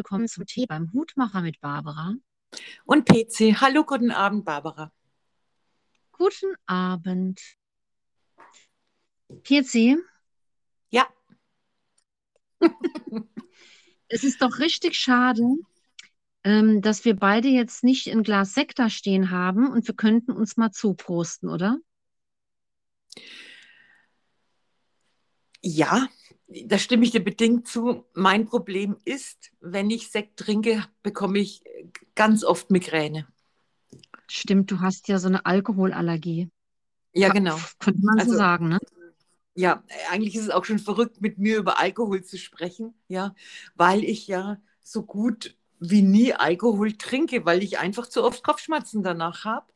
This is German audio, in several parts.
willkommen zum Tee beim Hutmacher mit Barbara. Und PC. Hallo, guten Abend, Barbara. Guten Abend. PC, Ja, es ist doch richtig schade, ähm, dass wir beide jetzt nicht ein Glas Sekt da stehen haben und wir könnten uns mal zuprosten, oder? ja, da stimme ich dir bedingt zu. Mein Problem ist, wenn ich Sekt trinke, bekomme ich ganz oft Migräne. Stimmt, du hast ja so eine Alkoholallergie. Ja, genau. Könnte man so Also, sagen, ne? ja, eigentlich ist es auch schon verrückt, mit mir über Alkohol zu sprechen, ja, weil ich ja so gut wie nie Alkohol trinke, weil ich einfach zu oft Kopfschmerzen danach habe.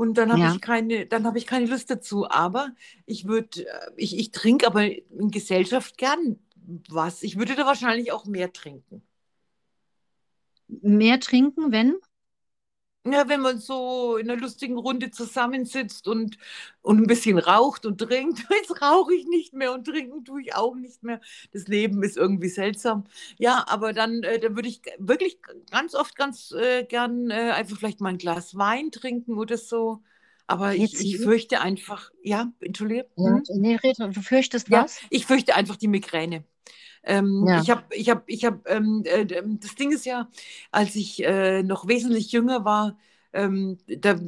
Und dann habe Ja. ich keine, dann habe ich keine Lust dazu. Aber ich würde, ich, ich trinke aber in Gesellschaft gern was. Ich würde da wahrscheinlich auch mehr trinken. Mehr trinken, wenn? Ja, wenn man so in einer lustigen Runde zusammensitzt und, und ein bisschen raucht und trinkt. Jetzt rauche ich nicht mehr und trinken tue ich auch nicht mehr. Das Leben ist irgendwie seltsam. Ja, aber dann, äh, dann würde ich wirklich ganz oft ganz äh, gern äh, einfach vielleicht mal ein Glas Wein trinken oder so. Aber ich, ich fürchte einfach, ja, entschuldige. Ja, Hm? nee, red, du fürchtest Ja, was? ich fürchte einfach die Migräne. Ähm, Ja. ich habe, ich habe, ich habe, ähm, äh, ähm, das Ding ist ja, als ich äh, noch wesentlich jünger war, ähm, da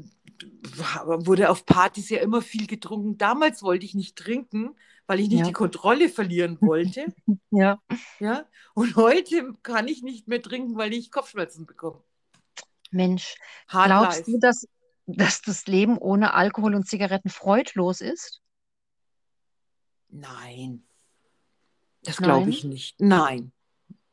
wurde auf Partys ja immer viel getrunken. Damals wollte ich nicht trinken, weil ich nicht Ja. die Kontrolle verlieren wollte. Ja. Ja, und heute kann ich nicht mehr trinken, weil ich Kopfschmerzen bekomme. Mensch, Hard glaubst life. du, dass, dass das Leben ohne Alkohol und Zigaretten freudlos ist? Nein, das glaube ich nicht. Nein.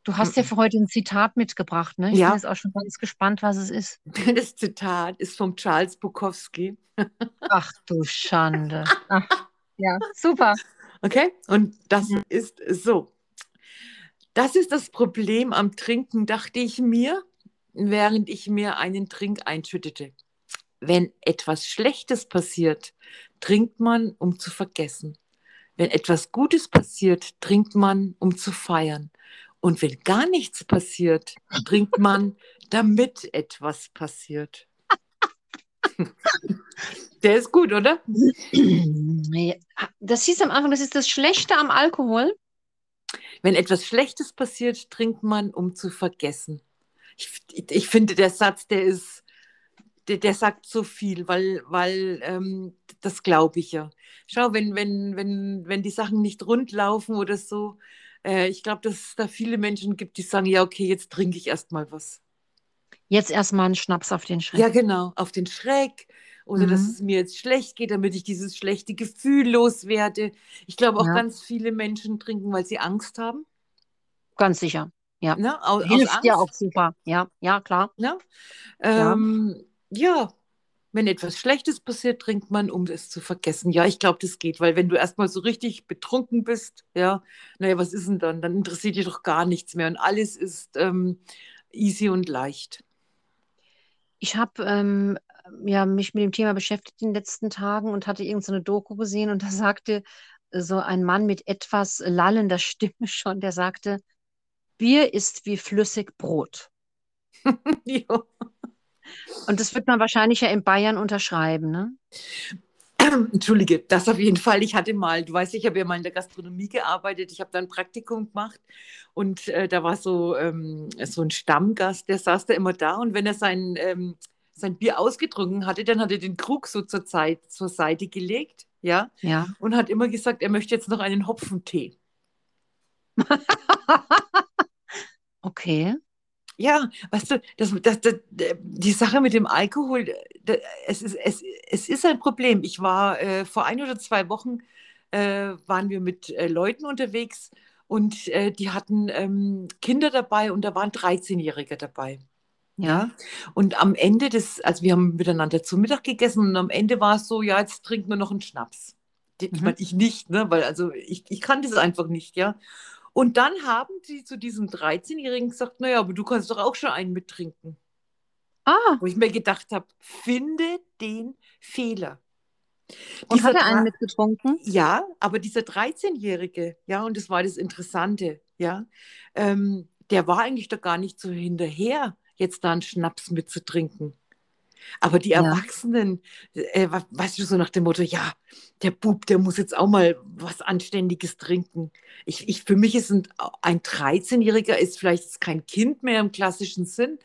Du hast ja für heute ein Zitat mitgebracht, ne? Ich bin Ja, jetzt auch schon ganz gespannt, was es ist. das Zitat ist vom Charles Bukowski. Ach du Schande. Ach, ja, super. Okay? Und das Mhm. ist so. Das ist das Problem am Trinken, dachte ich mir, während ich mir einen Trink einschüttete. Wenn etwas Schlechtes passiert, trinkt man, um zu vergessen. Wenn etwas Gutes passiert, trinkt man, um zu feiern. Und wenn gar nichts passiert, trinkt man, damit etwas passiert. Der ist gut, oder? Das hieß am Anfang, das ist das Schlechte am Alkohol. Wenn etwas Schlechtes passiert, trinkt man, um zu vergessen. Ich, ich finde, der Satz, der ist, der, der sagt so viel, weil, weil ähm, das glaube ich ja. Schau, wenn, wenn, wenn, wenn die Sachen nicht rund laufen oder so, äh, ich glaube, dass es da viele Menschen gibt, die sagen, ja, okay, jetzt trinke ich erst mal was. Jetzt erstmal einen Schnaps auf den Ja, Schreck. genau, auf den Schreck oder dass Mhm. es mir jetzt schlecht geht, damit ich dieses schlechte Gefühl loswerde. Ich glaube auch Ja, ganz viele Menschen trinken, weil sie Angst haben, ganz sicher. Ja. ne? Aus, aus Hilft ja auch super. Ja, ja, klar. Ne? Ja. Ähm, ja, wenn etwas Schlechtes passiert, trinkt man, um es zu vergessen. Ja, ich glaube, das geht, weil wenn du erstmal so richtig betrunken bist, ja, naja, was ist denn dann? Dann interessiert dich doch gar nichts mehr und alles ist ähm, easy und leicht. Ich habe ähm, ja, mich mit dem Thema beschäftigt in den letzten Tagen und hatte irgend so eine Doku gesehen und da sagte so ein Mann mit etwas lallender Stimme schon, der sagte, Bier ist wie flüssig Brot. Ja. Und das wird man wahrscheinlich ja in Bayern unterschreiben, ne? Entschuldige, das auf jeden Fall. Ich hatte mal, du weißt, ich habe ja mal in der Gastronomie gearbeitet. Ich habe da ein Praktikum gemacht und äh, da war so, ähm, so ein Stammgast, der saß da immer da und wenn er sein, ähm, sein Bier ausgetrunken hatte, dann hat er den Krug so zur, Zeit, zur Seite gelegt, ja, Ja. und hat immer gesagt, er möchte jetzt noch einen Hopfentee. Okay. Ja, weißt du, das, das, das, die Sache mit dem Alkohol, da- es ist, es, es ist ein Problem. Ich war äh, vor ein oder zwei Wochen äh, waren wir mit äh, Leuten unterwegs und äh, die hatten ähm, Kinder dabei und da waren 13-Jährige dabei. Ja. Ja, und am Ende des, also wir haben miteinander zu Mittag gegessen und am Ende war es so, ja, jetzt trinken wir noch einen Schnaps. Ich Mhm. meine, ich nicht, ne, weil also ich, ich kann das einfach nicht, ja. Und dann haben sie zu diesem 13-Jährigen gesagt, naja, aber du kannst doch auch schon einen mittrinken. Ah, Wo ich mir gedacht habe, finde den Fehler. und Dieser hat er einen mitgetrunken? ja, aber dieser 13-Jährige, ja, und das war das Interessante, ja, ähm, der war eigentlich da gar nicht so hinterher, jetzt da einen Schnaps mitzutrinken. Aber die Ja. Erwachsenen, äh, wa- weißt du, so nach dem Motto, ja, der Bub, der muss jetzt auch mal was Anständiges trinken. Ich, ich, für mich ist ein, ein 13-Jähriger ist vielleicht kein Kind mehr im klassischen Sinn,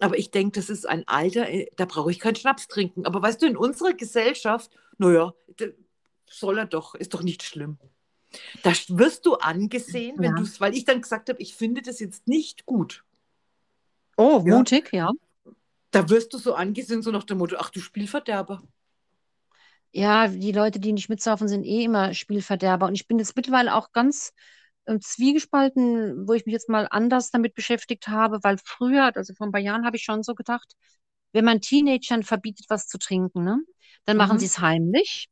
aber ich denke, das ist ein Alter, äh, da brauche ich keinen Schnaps trinken. Aber weißt du, in unserer Gesellschaft, naja, soll er doch, ist doch nicht schlimm. Da wirst du angesehen, wenn Ja. du weil ich dann gesagt habe, ich finde das jetzt nicht gut. Oh, Ja. mutig, ja. Da wirst du so angesehen, so nach dem Motto, ach du Spielverderber. Ja, die Leute, die nicht mitsaufen, sind eh immer Spielverderber. Und ich bin jetzt mittlerweile auch ganz ähm, zwiegespalten, wo ich mich jetzt mal anders damit beschäftigt habe, weil früher, also vor ein paar Jahren, habe ich schon so gedacht, wenn man Teenagern verbietet, was zu trinken, ne, dann machen Mhm. sie es heimlich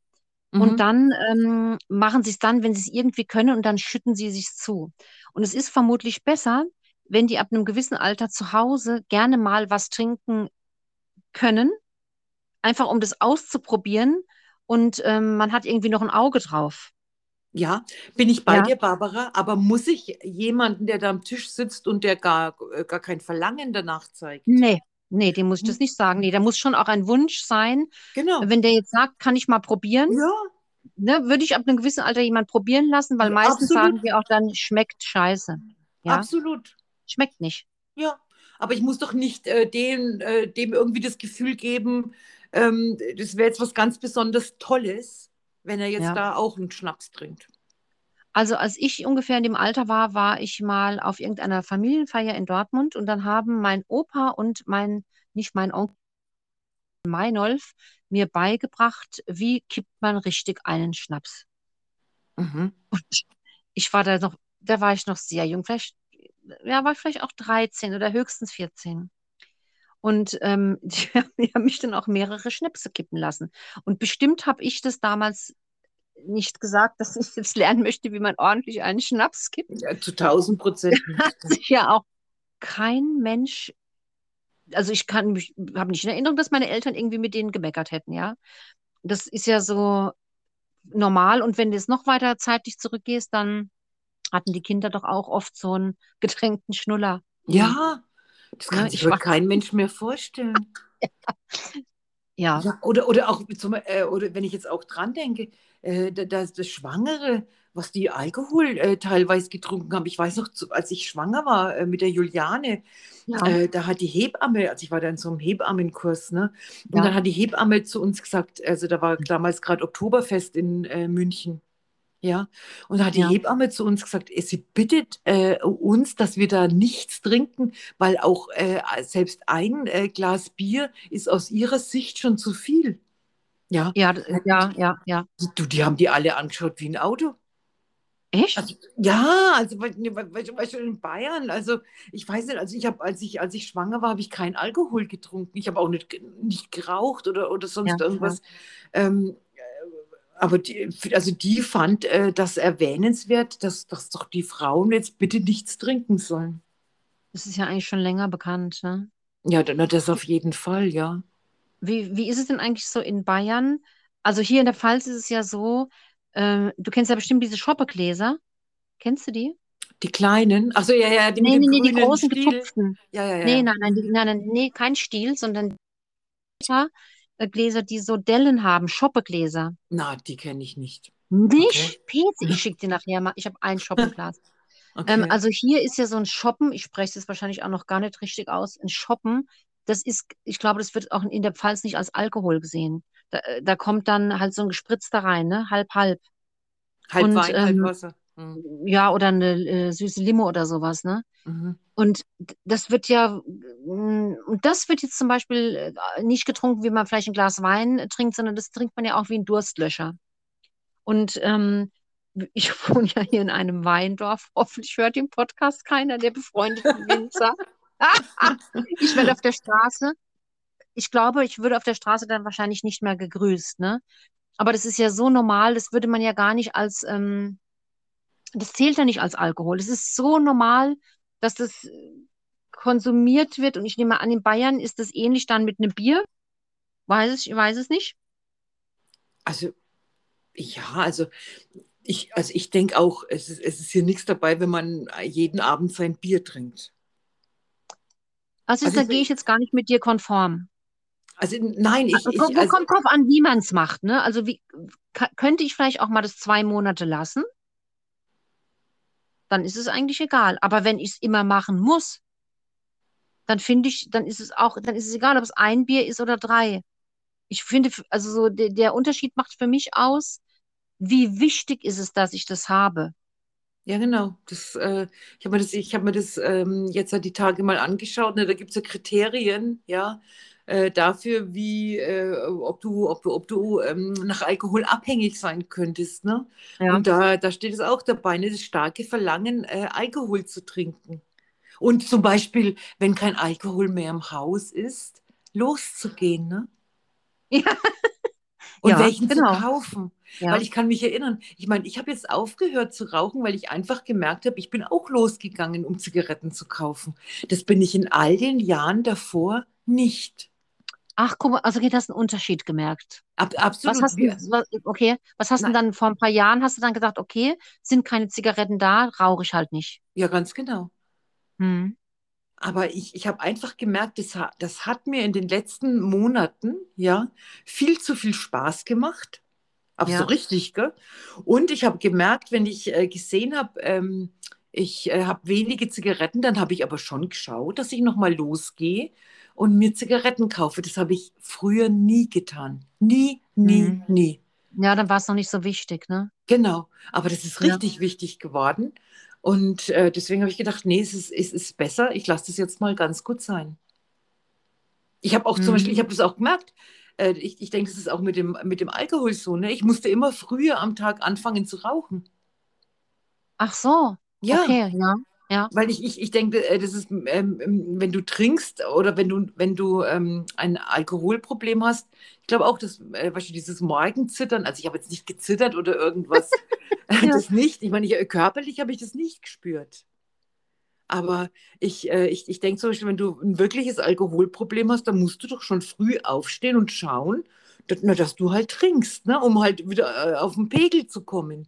Mhm. und dann ähm, machen sie es dann, wenn sie es irgendwie können und dann schütten sie sich zu. Und es ist vermutlich besser, wenn die ab einem gewissen Alter zu Hause gerne mal was trinken können, einfach um das auszuprobieren und ähm, man hat irgendwie noch ein Auge drauf. Ja, bin ich bei Ja. dir, Barbara, aber muss ich jemanden, der da am Tisch sitzt und der gar, äh, gar kein Verlangen danach zeigt? Nee, nee, dem muss ich Hm. das nicht sagen. Nee, da muss schon auch ein Wunsch sein. Genau. Wenn der jetzt sagt, kann ich mal probieren, Ja, ne, würde ich ab einem gewissen Alter jemand probieren lassen, weil meistens absolut. sagen wir auch dann, schmeckt scheiße. Ja, absolut. Schmeckt nicht. Ja, aber ich muss doch nicht äh, dem, äh, dem irgendwie das Gefühl geben, ähm, das wäre jetzt was ganz besonders Tolles, wenn er jetzt Ja. da auch einen Schnaps trinkt. Also als ich ungefähr in dem Alter war, war ich mal auf irgendeiner Familienfeier in Dortmund und dann haben mein Opa und mein, nicht mein Onkel, Meinolf, mir beigebracht, wie kippt man richtig einen Schnaps. Mhm. Und ich war da noch, da war ich noch sehr jung, vielleicht, ja, war ich vielleicht auch 13 oder höchstens 14. Und ähm, die, haben- die haben mich dann auch mehrere Schnäpse kippen lassen. Und bestimmt habe ich das damals nicht gesagt, dass ich jetzt lernen möchte, wie man ordentlich einen Schnaps kippt. Ja, zu 1000 Prozent. Hat sich ja auch kein Mensch, also ich kann mich, habe nicht in Erinnerung, dass meine Eltern irgendwie mit denen gemeckert hätten, ja. Das ist ja so normal. Und wenn du jetzt noch weiter zeitlich zurückgehst, dann hatten die Kinder doch auch oft so einen getränkten Schnuller. Ja, das kann Ja, sich ich heute kein Mensch mehr vorstellen. Ja, Ja, oder, oder auch, zum, äh, oder wenn ich jetzt auch dran denke, äh, da- das, das Schwangere, was die Alkohol äh, teilweise getrunken haben. Ich weiß noch, als ich schwanger war äh, mit der Juliane, ja, äh, da hat die Hebamme, also ich war da in so einem Hebammenkurs, ne? Und Ja. dann hat die Hebamme zu uns gesagt, also da war damals gerade Oktoberfest in äh, München. Ja, und da hat die Ja. Hebamme zu uns gesagt, äh, sie bittet äh, uns, dass wir da nichts trinken, weil auch äh, selbst ein äh, Glas Bier ist aus ihrer Sicht schon zu viel. Ja, ja, ja, ja, ja. du, die haben die alle angeschaut wie ein Auto. Echt? Also, ja, also weil- ne, weil- in Bayern, also ich weiß nicht, also ich habe, als ich, als ich schwanger war, habe ich keinen Alkohol getrunken. Ich habe auch nicht, nicht geraucht oder, oder sonst Ja, irgendwas. Ähm, äh, aber die, also die fand äh, das erwähnenswert, dass, dass doch die Frauen jetzt bitte nichts trinken sollen. Das ist ja eigentlich schon länger bekannt, ne? Ja, das auf jeden Fall, ja. Wie, wie ist es denn eigentlich so in Bayern? Also hier in der Pfalz ist es ja so, äh, du kennst ja bestimmt diese Schoppegläser. Kennst du die? Die kleinen, ach so, ja, ja, die Nee, nee, nee, die großen Stiel. getupften. Ja, ja, ja. Nee, nein, nein, die, nein, nein, nee, kein Stiel, sondern Gläser, die so Dellen haben, Schoppegläser. Na, die kenne ich nicht. Nicht? Pezi, ich schicke dir nachher mal. Ich habe ein Schoppenglas. Okay. Ähm, also hier ist ja so ein Shoppen, ich spreche es wahrscheinlich auch noch gar nicht richtig aus, ein Shoppen, das ist, ich glaube, das wird auch in der Pfalz nicht als Alkohol gesehen. Da, äh, da kommt dann halt so ein gespritzter rein, ne? Halb, halb. halb und, Wein, halb ähm, Wasser. Mhm. Ja, oder eine äh, süße Limo oder sowas, ne? Mhm. Und das wird ja, mm, und das wird jetzt zum Beispiel äh, nicht getrunken, wie man vielleicht ein Glas Wein trinkt, sondern das trinkt man ja auch wie ein Durstlöscher. Und ähm, ich wohne ja hier in einem Weindorf. Hoffentlich hört den Podcast keiner der befreundeten Winzer. Ich werde auf der Straße, ich glaube, ich würde auf der Straße dann wahrscheinlich nicht mehr gegrüßt, ne? Aber das ist ja so normal, das würde man ja gar nicht als, ähm, das zählt ja nicht als Alkohol. Es ist so normal, dass das äh, konsumiert wird. Und ich nehme an, in Bayern ist das ähnlich dann mit einem Bier. Weiß es, ich weiß es nicht. Also, ja, also Ich, also ich denke auch, es ist, es ist hier nichts dabei, wenn man jeden Abend sein Bier trinkt. Also, Also da gehe ich jetzt gar nicht mit dir konform. Also nein, ich, Also, ich kommt, also, kommt drauf an, wie man es macht, ne? Also wie könnte ich vielleicht auch mal das zwei Monate lassen? Dann ist es eigentlich egal. Aber wenn ich es immer machen muss, dann finde ich, dann ist es auch, dann ist es egal, ob es ein Bier ist oder drei. Ich finde, also so der, der Unterschied macht für mich aus, wie wichtig ist es, dass ich das habe. ja genau. Das, äh, ich habe mir das, ich habe mir das ähm, jetzt halt die Tage mal angeschaut. Ne? Da gibt es ja Kriterien, ja, äh, dafür, wie, äh, ob du, ob ob du ähm, nach Alkohol abhängig sein könntest, ne? Ja. Und da, da steht es auch dabei, ne? Das starke Verlangen, äh, Alkohol zu trinken. Und zum Beispiel, wenn kein Alkohol mehr im Haus ist, loszugehen, ne? Ja. Und Ja, welchen genau. zu kaufen. Ja. Weil ich kann mich erinnern, ich meine, ich habe jetzt aufgehört zu rauchen, weil ich einfach gemerkt habe, ich bin auch losgegangen, um Zigaretten zu kaufen. Das bin ich in all den Jahren davor nicht. Ach, guck mal, also okay, das ist ein Unterschied gemerkt. Ab, Was absolut. hast du, was, okay, was hast du dann vor ein paar Jahren, hast du dann gesagt, okay, sind keine Zigaretten da, rauche ich halt nicht. Ja, ganz genau. Hm. Aber ich, ich habe einfach gemerkt, das, das hat mir in den letzten Monaten ja viel zu viel Spaß gemacht. Aber Ja. so richtig, gell? Und ich habe gemerkt, wenn ich äh, gesehen habe, ähm, ich äh, habe wenige Zigaretten, dann habe ich aber schon geschaut, dass ich nochmal losgehe und mir Zigaretten kaufe. Das habe ich früher nie getan. Nie, nie, Mhm. nie. Ja, dann war es noch nicht so wichtig, ne? Genau, aber das ist Ja. richtig wichtig geworden. Und äh, deswegen habe ich gedacht, nee, es ist, es ist besser, ich lasse das jetzt mal ganz gut sein. Ich habe auch zum Mhm. Beispiel, ich habe das auch gemerkt, äh, ich, ich denke, das ist auch mit dem, mit dem Alkohol so, ne? Ich musste immer früher am Tag anfangen zu rauchen. Ach so, Ja, okay, ja, ja, weil ich, ich, ich denke, äh, das ist, ähm, ähm, wenn du trinkst oder wenn du, wenn du ähm, ein Alkoholproblem hast, ich glaube auch, dass, äh, weißt du, dieses Morgenzittern, also ich habe jetzt nicht gezittert oder irgendwas, Ja. das nicht. Ich meine, ich, körperlich habe ich das nicht gespürt. Aber ich, äh, ich, ich denke zum Beispiel, wenn du ein wirkliches Alkoholproblem hast, dann musst du doch schon früh aufstehen und schauen, dass, na, dass du halt trinkst, ne, um halt wieder äh, auf den Pegel zu kommen.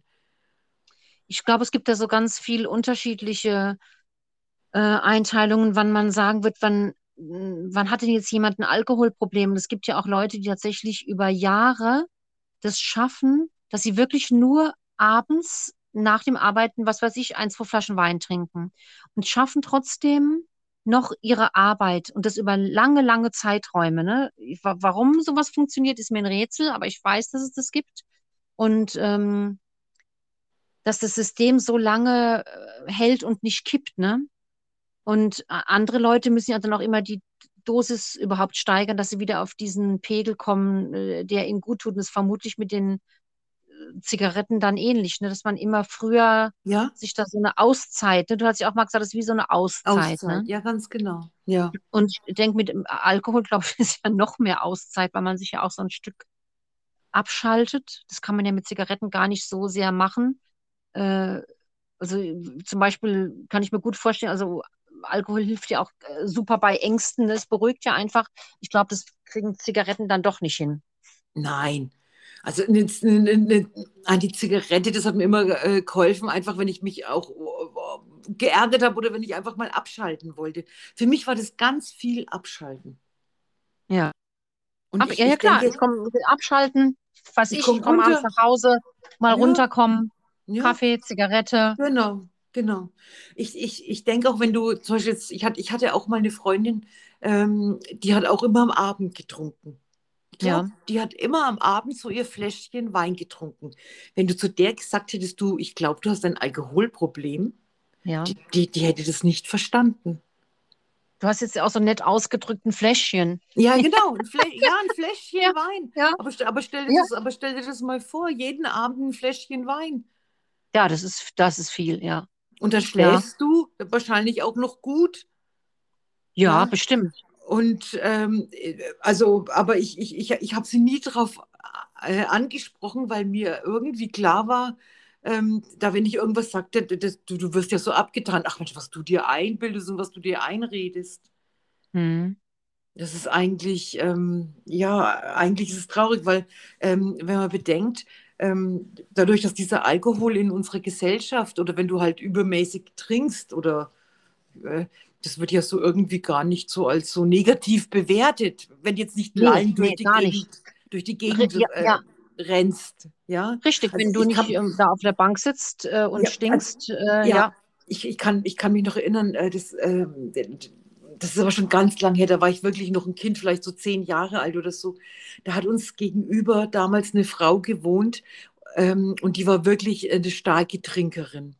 Ich glaube, es gibt da so ganz viel unterschiedliche äh, Einteilungen, wann man sagen wird, wann, wann hat denn jetzt jemand ein Alkoholproblem? Und es gibt ja auch Leute, die tatsächlich über Jahre das schaffen, dass sie wirklich nur abends nach dem Arbeiten, was weiß ich, ein, zwei Flaschen Wein trinken und schaffen trotzdem noch ihre Arbeit und das über lange, lange Zeiträume. Ne? Warum sowas funktioniert, ist mir ein Rätsel, aber ich weiß, dass es das gibt. Und ähm, dass das System so lange äh, hält und nicht kippt, ne? Und äh, andere Leute müssen ja dann auch immer die Dosis überhaupt steigern, dass sie wieder auf diesen Pegel kommen, äh, der ihnen gut tut. Und das ist vermutlich mit den Zigaretten dann ähnlich, ne? Dass man immer früher Ja, sich da so eine Auszeit, ne? Du hast ja auch mal gesagt, das ist wie so eine Auszeit, Auszeit, ne? ja, ganz genau. Ja, Und ich denke, mit Alkohol, glaube ich, ist ja noch mehr Auszeit, weil man sich ja auch so ein Stück abschaltet. Das kann man ja mit Zigaretten gar nicht so sehr machen. Äh, also zum Beispiel kann ich mir gut vorstellen, also Alkohol hilft ja auch äh, super bei Ängsten, es beruhigt ja einfach. Ich glaube, das kriegen Zigaretten dann doch nicht hin. nein. Also ne, ne, ne, an die Zigarette, das hat mir immer äh, geholfen, einfach wenn ich mich auch äh, geärgert habe oder wenn ich einfach mal abschalten wollte. Für mich war das ganz viel Abschalten. Ja. Und Ab, ich, ja, ja, ich klar, denke, ich komme abschalten, was Ich ich, komm ich komme abends runter. nach Hause, mal Ja. runterkommen, ja, Kaffee, Zigarette. Genau, genau. Ich, ich, ich denke auch, wenn du zum Beispiel jetzt, ich hatte, ich hatte auch mal eine Freundin, ähm, die hat auch immer am Abend getrunken. Ich glaube, Ja. die hat immer am Abend so ihr Fläschchen Wein getrunken. Wenn du zu der gesagt hättest, du, ich glaube, du hast ein Alkoholproblem, Ja. die, die, die hätte das nicht verstanden. Du hast jetzt auch so nett ausgedrückt ein Fläschchen. Ja, genau, ein Flä ja, ein Fläschchen Ja, Wein. ja. Aber, aber, stell dir Ja. das, aber stell dir das mal vor, jeden Abend ein Fläschchen Wein. Ja, das ist, das ist viel, ja. Und dann schläfst du wahrscheinlich auch noch gut. Ja, Ja. bestimmt. Und ähm, also, aber ich, ich, ich, ich habe sie nie darauf äh, angesprochen, weil mir irgendwie klar war, ähm, da wenn ich irgendwas sagte, das, du, du wirst ja so abgetan, ach Mensch, was du dir einbildest und was du dir einredest. Hm. Das ist eigentlich, ähm, ja, eigentlich ist es traurig, weil ähm, wenn man bedenkt, ähm, dadurch, dass dieser Alkohol in unserer Gesellschaft oder wenn du halt übermäßig trinkst oder äh, das wird ja so irgendwie gar nicht so als so negativ bewertet, wenn jetzt nicht nee, lallen durch, nee, die Gegend, durch die Gegend ja, äh, ja. rennst. Ja? Richtig, also wenn du nicht kann, da auf der Bank sitzt äh, und ja, stinkst. Also, ja, Ich, ich, kann, ich kann mich noch erinnern, äh, das, ähm, das ist aber schon ganz lang her, da war ich wirklich noch ein Kind, vielleicht so zehn Jahre alt oder so. Da hat uns gegenüber damals eine Frau gewohnt ähm, und die war wirklich eine starke Trinkerin.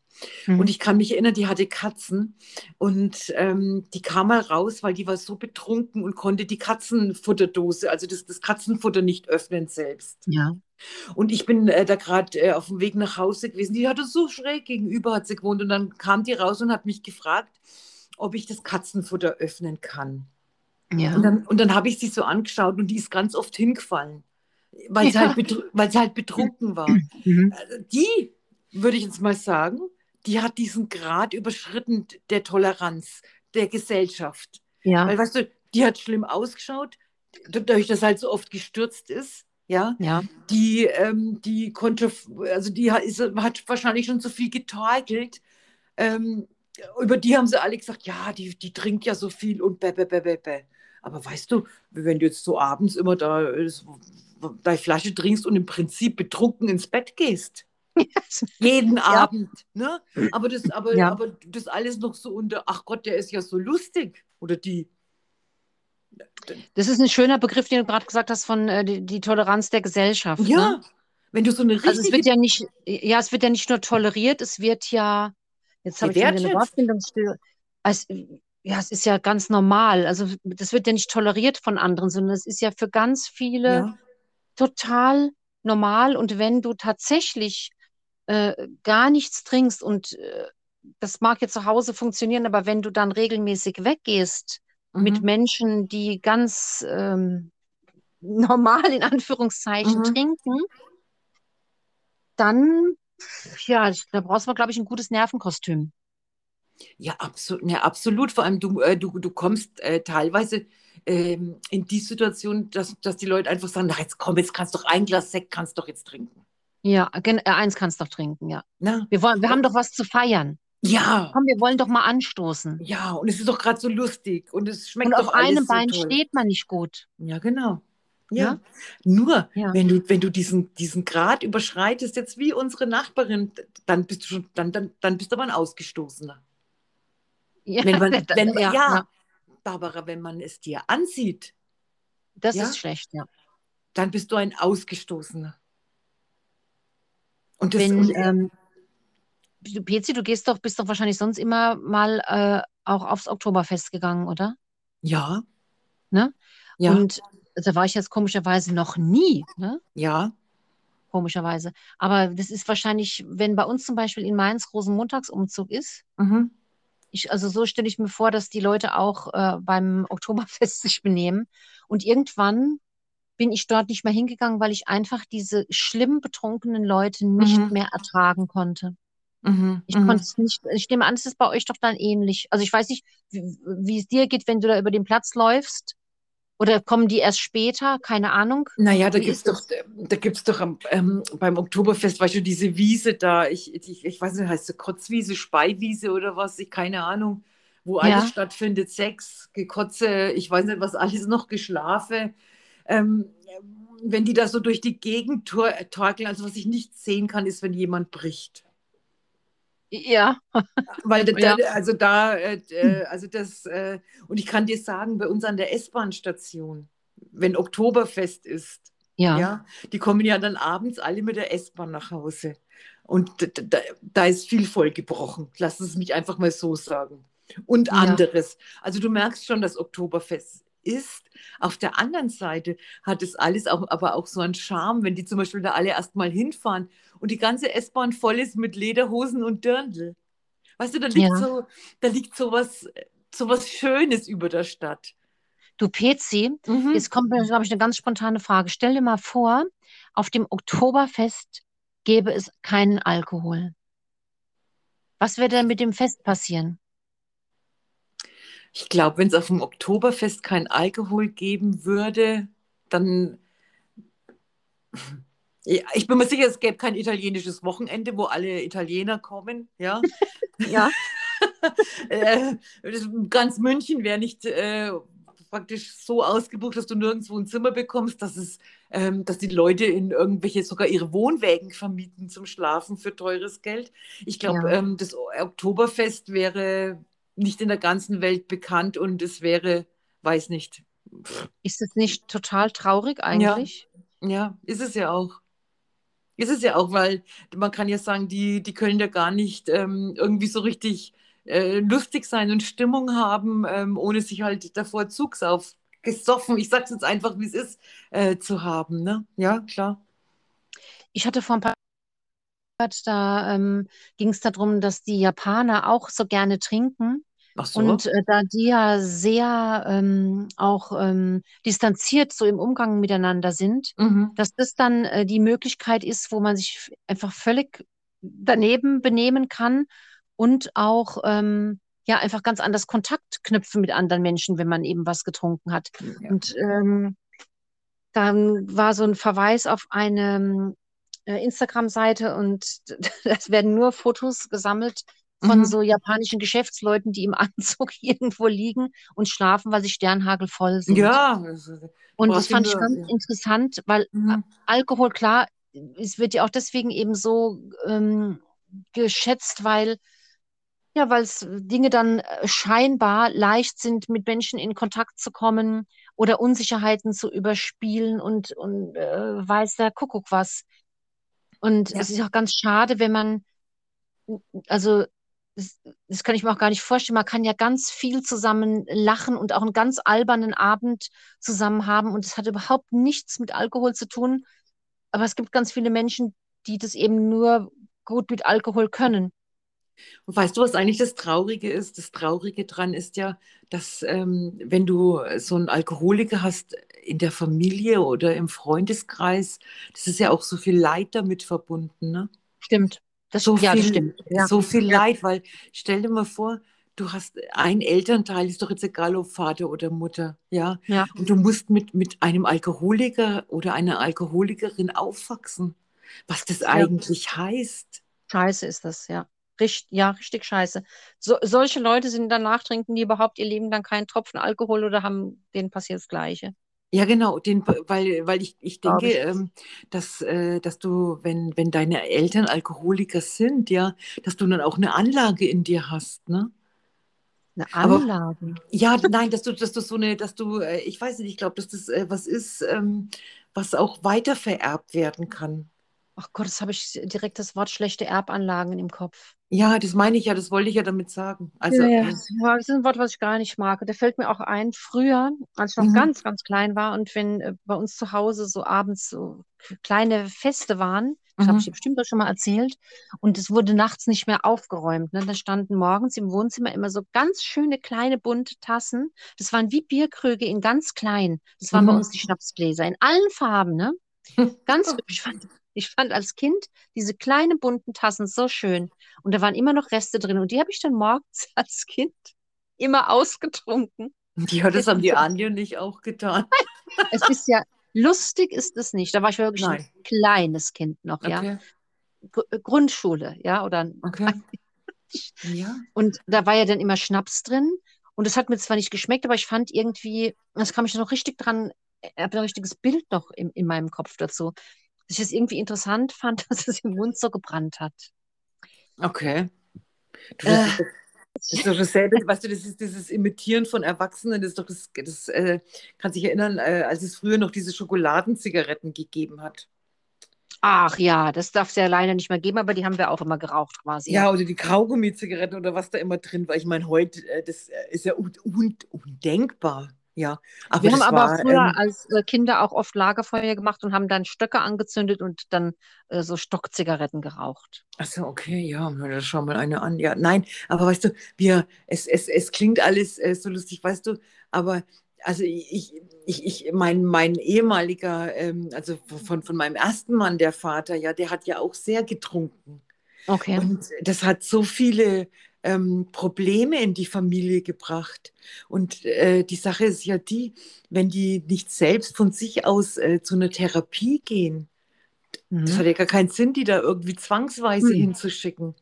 Mhm. Und ich kann mich erinnern, die hatte Katzen und ähm, die kam mal raus, weil die war so betrunken und konnte die Katzenfutterdose, also das, das Katzenfutter nicht öffnen selbst. Ja. Und ich bin äh, da gerade äh, auf dem Weg nach Hause gewesen. Die hatte so schräg gegenüber, hat sie gewohnt. Und dann kam die raus und hat mich gefragt, ob ich das Katzenfutter öffnen kann. Ja. Und dann, und dann habe ich sie so angeschaut und die ist ganz oft hingefallen, weil, ja. sie, halt weil sie halt betrunken war. Mhm. Also die, würde ich jetzt mal sagen, die hat diesen Grad überschritten der Toleranz der Gesellschaft. Ja. Weil, weißt du, die hat schlimm ausgeschaut, dadurch, dass halt so oft gestürzt ist. Ja, ja. Die, ähm, die konnte, also die hat, ist, hat wahrscheinlich schon so viel getorkelt. Ähm, über die haben sie alle gesagt, ja, die, die trinkt ja so viel und bäh, bäh, bäh, bäh. Aber weißt du, wenn du jetzt so abends immer da deine Flasche trinkst und im Prinzip betrunken ins Bett gehst, jeden ja. Abend. Ne? Aber, das, aber, ja. aber das alles noch so unter, ach Gott, der ist ja so lustig. Oder die. Das ist ein schöner Begriff, den du gerade gesagt hast, von äh, die, die, Toleranz der Gesellschaft. Ja. Ne? Wenn du so eine richtige... Also es wird ja nicht, ja, es wird ja nicht nur toleriert, es wird ja, jetzt habe ich wieder eine Wortfindungsstörung. Also, ja, es ist ja ganz normal. Also das wird ja nicht toleriert von anderen, sondern es ist ja für ganz viele ja. total normal. Und wenn du tatsächlich äh, gar nichts trinkst und äh, das mag jetzt zu Hause funktionieren, aber wenn du dann regelmäßig weggehst mhm. mit Menschen, die ganz ähm, normal in Anführungszeichen mhm. trinken, dann ja, da brauchst du, glaube ich, ein gutes Nervenkostüm. Ja, absolut. Ja, absolut. Vor allem, du, äh, du, du kommst äh, teilweise ähm, in die Situation, dass, dass die Leute einfach sagen, na jetzt komm, jetzt kannst du doch ein Glas Sekt kannst doch jetzt trinken. Ja, äh, eins kannst du doch trinken, ja. Na? Wir, wollen, wir haben doch was zu feiern. Ja. Komm, wir wollen doch mal anstoßen. Ja, und es ist doch gerade so lustig und es schmeckt und doch auf einem Bein so steht man nicht gut. Ja, genau. Ja. Nur, ja. wenn du, wenn du diesen, diesen Grad überschreitest, jetzt wie unsere Nachbarin, dann bist du schon, dann, dann, dann bist du aber ein Ausgestoßener. Ja, wenn man, wenn, ja, ja, Barbara, wenn man es dir ansieht. Das ist schlecht, ja. Dann bist du ein Ausgestoßener. Und das, wenn, und, ähm, du, Pezi, du gehst doch, bist doch wahrscheinlich sonst immer mal äh, auch aufs Oktoberfest gegangen, oder? Ja. Ne? Ja. Und da war ich jetzt komischerweise noch nie, ne? Ja. Komischerweise. Aber das ist wahrscheinlich, wenn bei uns zum Beispiel in Mainz Rosenmontagsumzug ist, mhm. ich, also so stelle ich mir vor, dass die Leute auch äh, beim Oktoberfest sich benehmen. Und irgendwann bin ich dort nicht mehr hingegangen, weil ich einfach diese schlimm betrunkenen Leute nicht mhm. mehr ertragen konnte. Mhm. Ich mhm. konnte es nicht, ich nehme an, es ist bei euch doch dann ähnlich. Also ich weiß nicht, wie, wie es dir geht, wenn du da über den Platz läufst. Oder kommen die erst später? Keine Ahnung. Naja, da gibt es doch, da gibt's doch ähm, beim Oktoberfest, weißt du, diese Wiese da, ich, ich, ich weiß nicht, heißt sie Kotzwiese, Speiwiese oder was, ich keine Ahnung, wo alles ja. stattfindet, Sex, Gekotze, ich weiß nicht, was alles noch, geschlafe ähm, wenn die da so durch die Gegend tor torkeln, also was ich nicht sehen kann, ist, wenn jemand bricht. Ja. Weil da, ja. also da, äh, äh, also das, äh, und ich kann dir sagen, bei uns an der S-Bahn-Station, wenn Oktoberfest ist, ja. ja, die kommen ja dann abends alle mit der S-Bahn nach Hause. Und da, da, ist viel vollgebrochen. Lass es mich einfach mal so sagen. Und ja. anderes. Also du merkst schon, das Oktoberfest ist. Auf der anderen Seite hat es alles auch, aber auch so einen Charme, wenn die zum Beispiel da alle erstmal hinfahren und die ganze S-Bahn voll ist mit Lederhosen und Dirndl. Weißt du, da liegt ja. so, da liegt so was, so was Schönes über der Stadt. Du Pezi, mhm. jetzt kommt mir, glaube ich, eine ganz spontane Frage. Stell dir mal vor, auf dem Oktoberfest gäbe es keinen Alkohol. Was würde denn mit dem Fest passieren? Ich glaube, wenn es auf dem Oktoberfest kein Alkohol geben würde, dann, Ja, ich bin mir sicher, es gäbe kein italienisches Wochenende, wo alle Italiener kommen. Ja. Ja. äh, ganz München wäre nicht äh, praktisch so ausgebucht, dass du nirgendwo ein Zimmer bekommst, dass es, ähm, dass die Leute in irgendwelche sogar ihre Wohnwägen vermieten zum Schlafen für teures Geld. Ich glaube, Ja. ähm, das Oktoberfest wäre nicht in der ganzen Welt bekannt und es wäre, weiß nicht. Ist es nicht total traurig Ja, eigentlich? ja, ist es ja auch. Ist es ja auch, weil man kann ja sagen, die, die können ja gar nicht ähm, irgendwie so richtig äh, lustig sein und Stimmung haben, ähm, ohne sich halt davor Zugs aufgesoffen, ich sag's jetzt einfach, wie es ist, äh, zu haben. Ne? Ja, klar. Ich hatte vor ein paar da ähm, ging es darum, dass die Japaner auch so gerne trinken. Ach Und so. äh, da die ja sehr ähm, auch ähm, distanziert so im Umgang miteinander sind, Mhm. dass das dann äh, die Möglichkeit ist, wo man sich einfach völlig daneben benehmen kann und auch ähm, ja einfach ganz anders Kontakt knüpfen mit anderen Menschen, wenn man eben was getrunken hat. Ja. Und ähm, dann war so ein Verweis auf eine Instagram-Seite und es werden nur Fotos gesammelt von Mhm. so japanischen Geschäftsleuten, die im Anzug irgendwo liegen und schlafen, weil sie sternhagelvoll sind. Ja, Und das fand ich ganz ja. interessant, weil Mhm. Alkohol, klar, es wird ja auch deswegen eben so ähm, geschätzt, weil ja, weil es Dinge dann äh, scheinbar leicht sind, mit Menschen in Kontakt zu kommen oder Unsicherheiten zu überspielen und, und äh, weiß der Kuckuck was. Und Ja. es ist auch ganz schade, wenn man, also das, das kann ich mir auch gar nicht vorstellen, man kann ja ganz viel zusammen lachen und auch einen ganz albernen Abend zusammen haben und es hat überhaupt nichts mit Alkohol zu tun, aber es gibt ganz viele Menschen, die das eben nur gut mit Alkohol können. Und weißt du, was eigentlich das Traurige ist? Das Traurige dran ist ja, dass ähm, wenn du so einen Alkoholiker hast in der Familie oder im Freundeskreis, das ist ja auch so viel Leid damit verbunden, ne? Stimmt. Das, So ja, das viel, stimmt. Ja, so viel ja, Leid, weil stell dir mal vor, du hast ein Elternteil, ist doch jetzt egal, ob Vater oder Mutter, ja, ja. und du musst mit, mit einem Alkoholiker oder einer Alkoholikerin aufwachsen, was das Ja. eigentlich heißt. Scheiße ist das, ja. Richt, ja, richtig scheiße. So, solche Leute sind danach, trinken die überhaupt ihr Leben lang keinen Tropfen Alkohol oder haben, denen passiert das Gleiche, Ja, genau, den, weil, weil ich, ich denke, ich. ähm, dass, äh, dass du, wenn, wenn deine Eltern Alkoholiker sind, ja, dass du dann auch eine Anlage in dir hast, ne? Eine Aber Anlage. ja, nein, dass du, dass du so eine, dass du, äh, ich weiß nicht, ich glaube, dass das äh, was ist, ähm, was auch weiter vererbt werden kann. Ach Gott, jetzt habe ich direkt das Wort schlechte Erbanlagen im Kopf. Ja, das meine ich ja, das wollte ich ja damit sagen. Also, Ja, ja, äh, das ist ein Wort, was ich gar nicht mag. Da fällt mir auch ein, früher, als ich noch mhm, ganz, ganz klein war und wenn äh, bei uns zu Hause so abends so kleine Feste waren, das habe ich mhm, dir bestimmt auch schon mal erzählt, und es wurde nachts nicht mehr aufgeräumt. Ne? Da standen morgens im Wohnzimmer immer so ganz schöne kleine bunte Tassen. Das waren wie Bierkrüge in ganz klein. Das waren bei uns mhm. die Schnapsgläser in allen Farben, ne? Ganz. Ich fand, ich fand als Kind diese kleinen bunten Tassen so schön. Und da waren immer noch Reste drin. Und die habe ich dann morgens als Kind immer ausgetrunken. Ja, das haben die Anja und ich auch getan. es ist ja lustig, ist es nicht. Da war ich wirklich ein Nein. kleines Kind noch, ja. Okay, äh, Grundschule, ja, oder okay. Ja. und da war ja dann immer Schnaps drin. Und das hat mir zwar nicht geschmeckt, aber ich fand irgendwie, das kam ich noch richtig dran, ich habe ein richtiges Bild noch in, in meinem Kopf dazu, dass ich es irgendwie interessant fand, dass es im Mund so gebrannt hat. Okay. Du, das Äh, ist, doch- das ist doch dasselbe, weißt du, das ist dieses Imitieren von Erwachsenen, das ist doch das, das äh, kann sich erinnern, äh, als es früher noch diese Schokoladenzigaretten gegeben hat. ach ja, das darf es ja leider nicht mehr geben, aber die haben wir auch immer geraucht quasi. Ja, oder die Kaugummi-Zigaretten oder was da immer drin war. Ich meine, heute, äh, das äh, ist ja un un undenkbar. Ja, aber Wir haben aber war, früher ähm, als äh, Kinder auch oft Lagerfeuer gemacht und haben dann Stöcke angezündet und dann äh, so Stockzigaretten geraucht. Achso, okay, ja, da schau mal eine an. Ja, nein, aber weißt du, wir, es, es, es klingt alles äh, so lustig, weißt du, aber also ich, ich, ich mein, mein ehemaliger, ähm, also von, von meinem ersten Mann, der Vater, ja, der hat ja auch sehr getrunken. Okay. Und das hat so viele ähm, Probleme in die Familie gebracht. Und äh, die Sache ist ja die, wenn die nicht selbst von sich aus äh, zu einer Therapie gehen, Das hat ja gar keinen Sinn, die da irgendwie zwangsweise Mhm. hinzuschicken.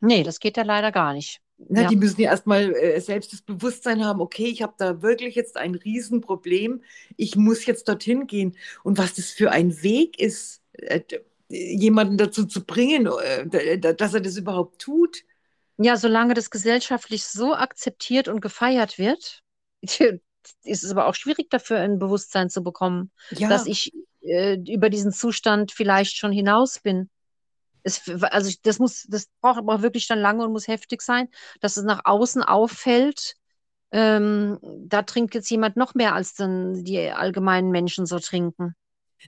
Nee, das geht ja leider gar nicht. Na, Ja. Die müssen ja erstmal äh, selbst das Bewusstsein haben, okay, ich habe da wirklich jetzt ein Riesenproblem, ich muss jetzt dorthin gehen. Und was das für ein Weg ist, äh, jemanden dazu zu bringen, äh, dass er das überhaupt tut. Ja, solange das gesellschaftlich so akzeptiert und gefeiert wird, ist es aber auch schwierig dafür, ein Bewusstsein zu bekommen, Ja, dass ich äh, über diesen Zustand vielleicht schon hinaus bin. Es, also das muss, das braucht aber wirklich dann lange und muss heftig sein, dass es nach außen auffällt. Ähm, da trinkt jetzt jemand noch mehr, als dann die allgemeinen Menschen so trinken.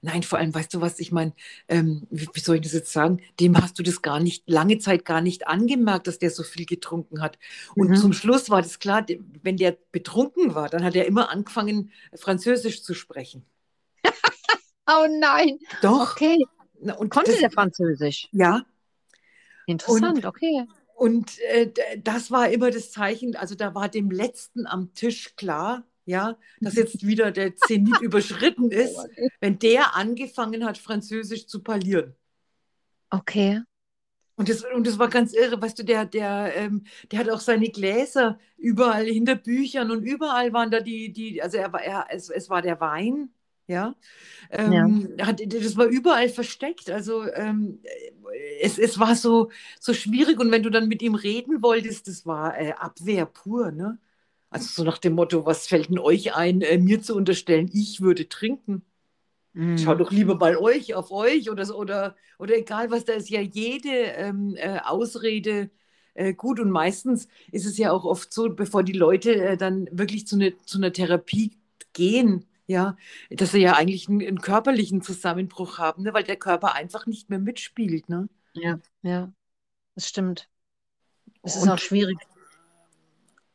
Nein, vor allem, weißt du was, ich meine, ähm, wie, wie soll ich das jetzt sagen? Dem hast du das gar nicht, lange Zeit gar nicht angemerkt, dass der so viel getrunken hat. Und Mhm. zum Schluss war das klar, wenn der betrunken war, dann hat er immer angefangen, Französisch zu sprechen. Oh nein, Doch. okay. Und Konnte das, der Französisch? Ja, Interessant, okay. und äh, das war immer das Zeichen, also da war dem Letzten am Tisch klar, ja, dass jetzt wieder der Zenit überschritten ist, wenn der angefangen hat, Französisch zu parlieren. Okay. Und das, und das war ganz irre, weißt du, der, der, ähm, der hat auch seine Gläser überall hinter Büchern und überall waren da die, die also er war, er, es, es war der Wein, ja. Ähm, Hat, das war überall versteckt. Also ähm, es, es war so, so schwierig und wenn du dann mit ihm reden wolltest, das war äh, Abwehr pur, ne? Also so nach dem Motto, was fällt denn euch ein, äh, mir zu unterstellen, ich würde trinken? Mhm. Schau doch lieber mal euch auf euch oder, so- oder, oder egal was, da ist ja jede ähm, äh, Ausrede äh, gut und meistens ist es ja auch oft so, bevor die Leute äh, dann wirklich zu, ne, zu einer Therapie gehen, ja, dass sie ja eigentlich einen, einen körperlichen Zusammenbruch haben, ne, weil der Körper einfach nicht mehr mitspielt. Ne? Ja, ja, das stimmt. Es ist auch schwierig.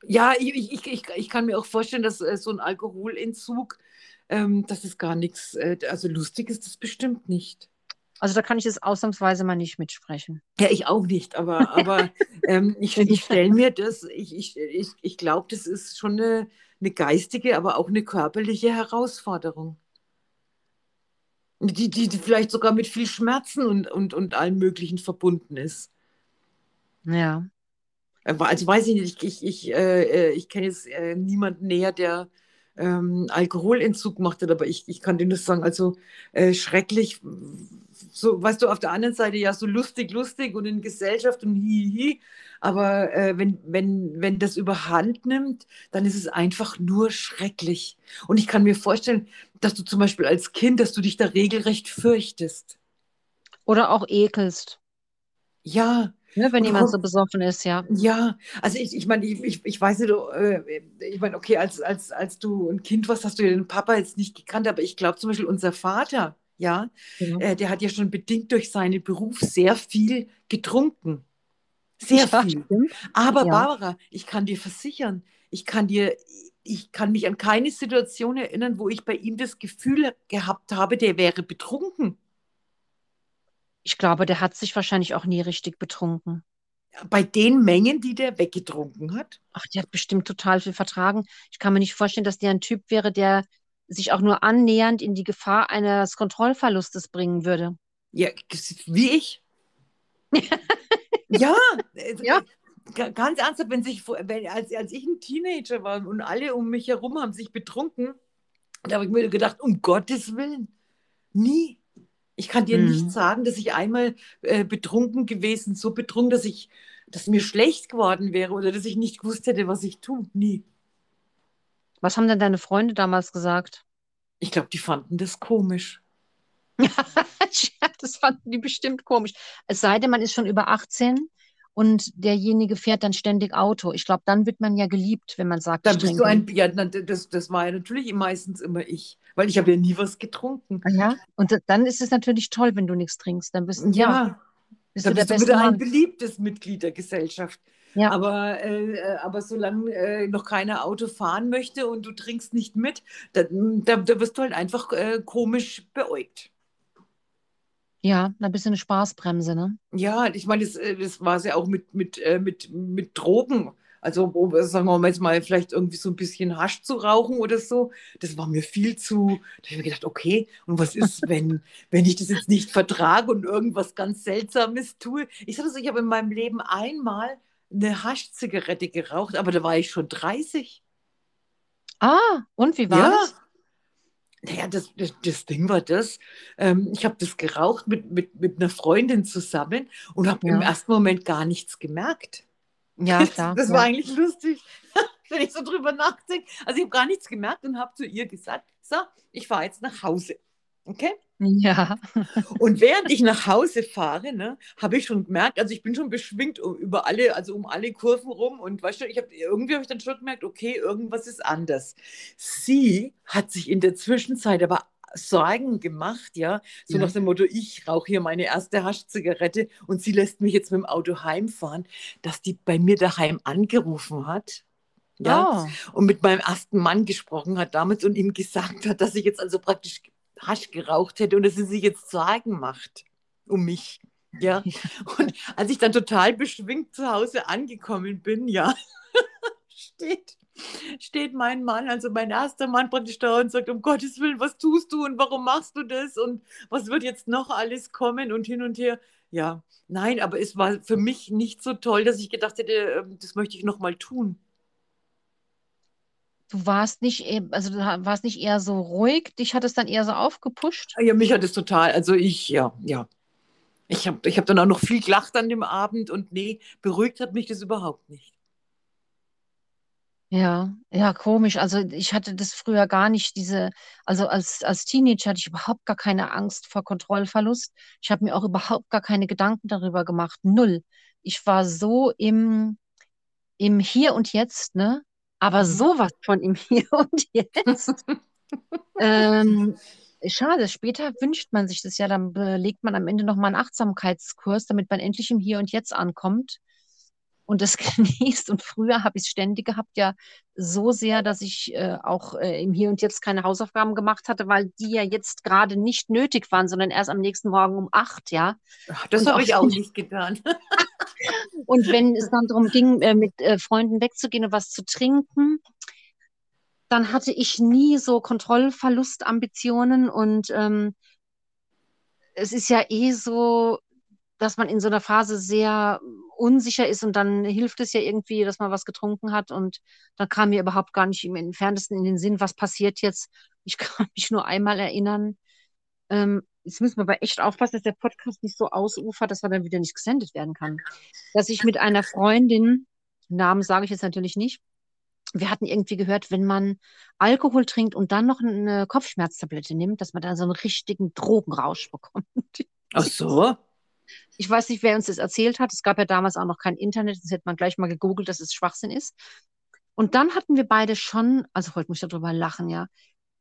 Ja, ich, ich, ich, ich kann mir auch vorstellen, dass äh, so ein Alkoholentzug, ähm, das ist gar nichts, äh, also lustig ist das bestimmt nicht. Also da kann ich jetzt ausnahmsweise mal nicht mitsprechen. Ja, ich auch nicht, aber, aber ähm, ich, ich stelle mir das, ich, ich, ich, ich glaube, das ist schon eine, eine geistige, aber auch eine körperliche Herausforderung. Die, die, die vielleicht sogar mit viel Schmerzen und, und, und allem Möglichen verbunden ist. Ja. Also weiß ich nicht, ich, ich, ich, äh, äh, ich kenne jetzt äh, niemanden näher, der ähm, Alkoholentzug macht, aber ich, ich kann dir nur sagen, also äh, schrecklich, so, weißt du, auf der anderen Seite ja so lustig, lustig und in Gesellschaft und hihi, aber äh, wenn, wenn, wenn das überhand nimmt, dann ist es einfach nur schrecklich. Und ich kann mir vorstellen, dass du zum Beispiel als Kind, dass du dich da regelrecht fürchtest. Oder auch ekelst. Ja, Ne, wenn Und jemand so besoffen ist, ja. Ja, also ich, ich meine, ich, ich, ich weiß nicht, äh, ich meine, okay, als, als, als du ein Kind warst, hast du ja den Papa jetzt nicht gekannt, aber ich glaube zum Beispiel unser Vater, ja, Ja. äh, der hat ja schon bedingt durch seinen Beruf sehr viel getrunken. Sehr Ja, viel. stimmt. Aber Ja. Barbara, ich kann dir versichern, ich kann dir, ich kann mich an keine Situation erinnern, wo ich bei ihm das Gefühl gehabt habe, der wäre betrunken. Ich glaube, der hat sich wahrscheinlich auch nie richtig betrunken. Bei den Mengen, die der weggetrunken hat. Ach, der hat bestimmt total viel vertragen. Ich kann mir nicht vorstellen, dass der ein Typ wäre, der sich auch nur annähernd in die Gefahr eines Kontrollverlustes bringen würde. Ja, wie ich. ja, äh, Ja. ga- ganz ernsthaft, wenn sich, wenn, als, als ich ein Teenager war und alle um mich herum haben sich betrunken, da habe ich mir gedacht, um Gottes Willen, nie. Ich kann dir Mhm. nicht sagen, dass ich einmal äh, betrunken gewesen, so betrunken, dass ich, dass mir schlecht geworden wäre oder dass ich nicht gewusst hätte, was ich tue. Nie. Was haben denn deine Freunde damals gesagt? Ich glaube, die fanden das komisch. Ja, das fanden die bestimmt komisch. Es sei denn, man ist schon über 18 und derjenige fährt dann ständig Auto. Ich glaube, dann wird man ja geliebt, wenn man sagt, Dann bist du ein, ja, das, das war ja natürlich meistens immer ich, weil ich habe ja nie was getrunken. Ah Ja, und da- dann ist es natürlich toll, wenn du nichts trinkst. Dann bist, ja, Ja, bist dann du der bist du wieder ein beliebtes Mitglied der Gesellschaft. Ja. Aber, äh, aber solange äh, noch keiner Auto fahren möchte und du trinkst nicht mit, dann, da, da wirst du halt einfach äh, komisch beäugt. Ja, bist du eine Spaßbremse, ne? Ja, ich meine, das, äh, das war es ja auch mit, mit, äh, mit, mit Drogen. Also um, sagen wir jetzt mal, vielleicht irgendwie so ein bisschen Hasch zu rauchen oder so, das war mir viel zu, da habe ich mir gedacht, okay, und was ist, wenn, wenn ich das jetzt nicht vertrage und irgendwas ganz Seltsames tue? Ich sage so, ich habe in meinem Leben einmal eine Haschzigarette geraucht, aber da war ich schon 30. Ah, und wie war Ja, das? naja, das, das, das Ding war das, ähm, ich habe das geraucht mit, mit, mit einer Freundin zusammen und habe im Ja, ersten Moment gar nichts gemerkt. Ja, Das, klar, das war ja. eigentlich lustig, wenn ich so drüber nachdenke. Also ich habe gar nichts gemerkt und habe zu ihr gesagt, so, ich fahre jetzt nach Hause. Okay? Ja, Und während ich nach Hause fahre, ne, habe ich schon gemerkt, also ich bin schon beschwingt um, über alle, also um alle Kurven rum und weißt du, ich habe irgendwie habe ich dann schon gemerkt, okay, irgendwas ist anders. Sie hat sich in der Zwischenzeit aber Sorgen gemacht, ja, so nach ja. dem Motto, ich rauche hier meine erste Haschzigarette und sie lässt mich jetzt mit dem Auto heimfahren, dass die bei mir daheim angerufen hat. Ja, Oh, und mit meinem ersten Mann gesprochen hat damals und ihm gesagt hat, dass ich jetzt also praktisch Hasch geraucht hätte und dass sie sich jetzt Sorgen macht um mich. Ja, und als ich dann total beschwingt zu Hause angekommen bin, ja, steht, steht mein Mann, also mein erster Mann praktisch da und sagt, um Gottes Willen, was tust du und warum machst du das und was wird jetzt noch alles kommen und hin und her. Ja, nein, aber es war für mich nicht so toll, dass ich gedacht hätte, ähm, das möchte ich noch mal tun. du warst nicht, e- also du warst nicht eher so ruhig, dich hat es dann eher so aufgepusht? Ja, mich hat es total, also ich, ja, ja. Ich habe ich hab dann auch noch viel gelacht an dem Abend und nee, beruhigt hat mich das überhaupt nicht. Ja, ja, komisch. Also ich hatte das früher gar nicht, diese, also als, als Teenager hatte ich überhaupt gar keine Angst vor Kontrollverlust. Ich habe mir auch überhaupt gar keine Gedanken darüber gemacht. Null. Ich war so im, im Hier und Jetzt, ne? Aber Mhm. sowas von im Hier und Jetzt. Ähm, schade, später wünscht man sich das ja, dann belegt man am Ende nochmal einen Achtsamkeitskurs, damit man endlich im Hier und Jetzt ankommt und das genießt. Und früher habe ich es ständig gehabt, ja, so sehr, dass ich äh, auch äh, im Hier und Jetzt keine Hausaufgaben gemacht hatte, weil die ja jetzt gerade nicht nötig waren, sondern erst am nächsten Morgen um acht, ja. Ach, Das habe ich auch nicht getan. und wenn es dann darum ging, äh, mit äh, Freunden wegzugehen und was zu trinken, dann hatte ich nie so Kontrollverlustambitionen und ähm, es ist ja eh so, dass man in so einer Phase sehr unsicher ist und dann hilft es ja irgendwie, dass man was getrunken hat und dann kam mir überhaupt gar nicht im entferntesten in den Sinn, was passiert jetzt. Ich kann mich nur einmal erinnern. Ähm, jetzt müssen wir aber echt aufpassen, dass der Podcast nicht so ausufert, dass er dann wieder nicht gesendet werden kann. Dass ich mit einer Freundin, Namen sage ich jetzt natürlich nicht, wir hatten irgendwie gehört, wenn man Alkohol trinkt und dann noch eine Kopfschmerztablette nimmt, dass man dann so einen richtigen Drogenrausch bekommt. Ach so. Ich weiß nicht, wer uns das erzählt hat. Es gab ja damals auch noch kein Internet. Das hätte man gleich mal gegoogelt, dass es Schwachsinn ist. Und dann hatten wir beide schon, also wollte mich darüber lachen, ja.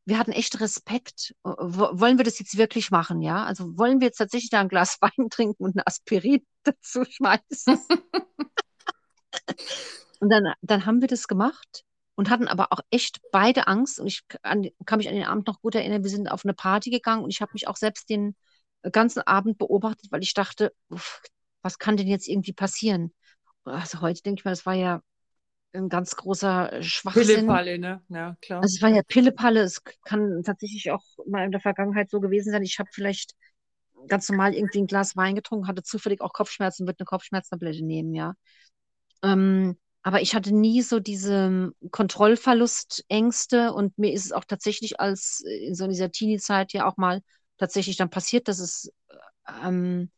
Wir hatten echt Respekt. Wollen wir das jetzt wirklich machen, ja? Also wollen wir jetzt tatsächlich da ein Glas Wein trinken und eine Aspirin dazu schmeißen? Und dann, dann haben wir das gemacht und hatten aber auch echt beide Angst. Und ich an, kann mich an den Abend noch gut erinnern. Wir sind auf eine Party gegangen und ich habe mich auch selbst den ganzen Abend beobachtet, weil ich dachte, uff, was kann denn jetzt irgendwie passieren? Also heute denke ich mal, das war ja ein ganz großer Schwachsinn. Pillepalle, ne? Ja, klar. Also es war ja Pillepalle. Es kann tatsächlich auch mal in der Vergangenheit so gewesen sein. Ich habe vielleicht ganz normal irgendwie ein Glas Wein getrunken, hatte zufällig auch Kopfschmerzen, würde eine Kopfschmerztablette nehmen, ja. Ähm, aber ich hatte nie so diese Kontrollverlustängste und mir ist es auch tatsächlich als äh, in so dieser Teenie-Zeit ja auch mal tatsächlich dann passiert, dass es ähm,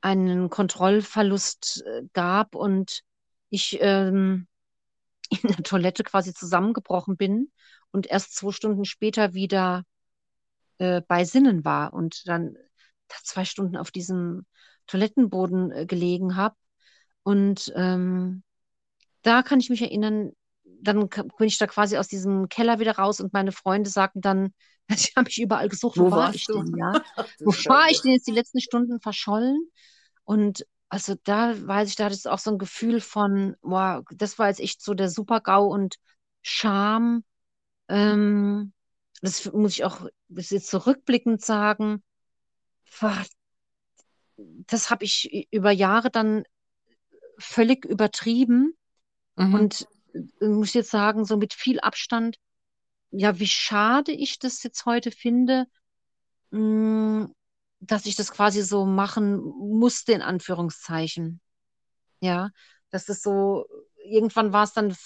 einen Kontrollverlust äh, gab und ich ähm, in der Toilette quasi zusammengebrochen bin und erst zwei Stunden später wieder äh, bei Sinnen war und dann zwei Stunden auf diesem Toilettenboden äh, gelegen habe. Und ähm, da kann ich mich erinnern, dann bin ich da quasi aus diesem Keller wieder raus und meine Freunde sagten dann, sie haben mich überall gesucht, wo Wo war ich du? denn, ja? Wo war ich denn jetzt die letzten Stunden verschollen? Und also da weiß ich, da hatte ich auch so ein Gefühl von, wow, das war jetzt echt so der Super-GAU und Scham. Ähm, das muss ich auch bis jetzt zurückblickend sagen. Boah, Das habe ich über Jahre dann völlig übertrieben, Mhm. Und äh, muss jetzt sagen, so mit viel Abstand, ja, wie schade ich das jetzt heute finde, mh, dass ich das quasi so machen musste, in Anführungszeichen. Ja, dass das so, irgendwann war es dann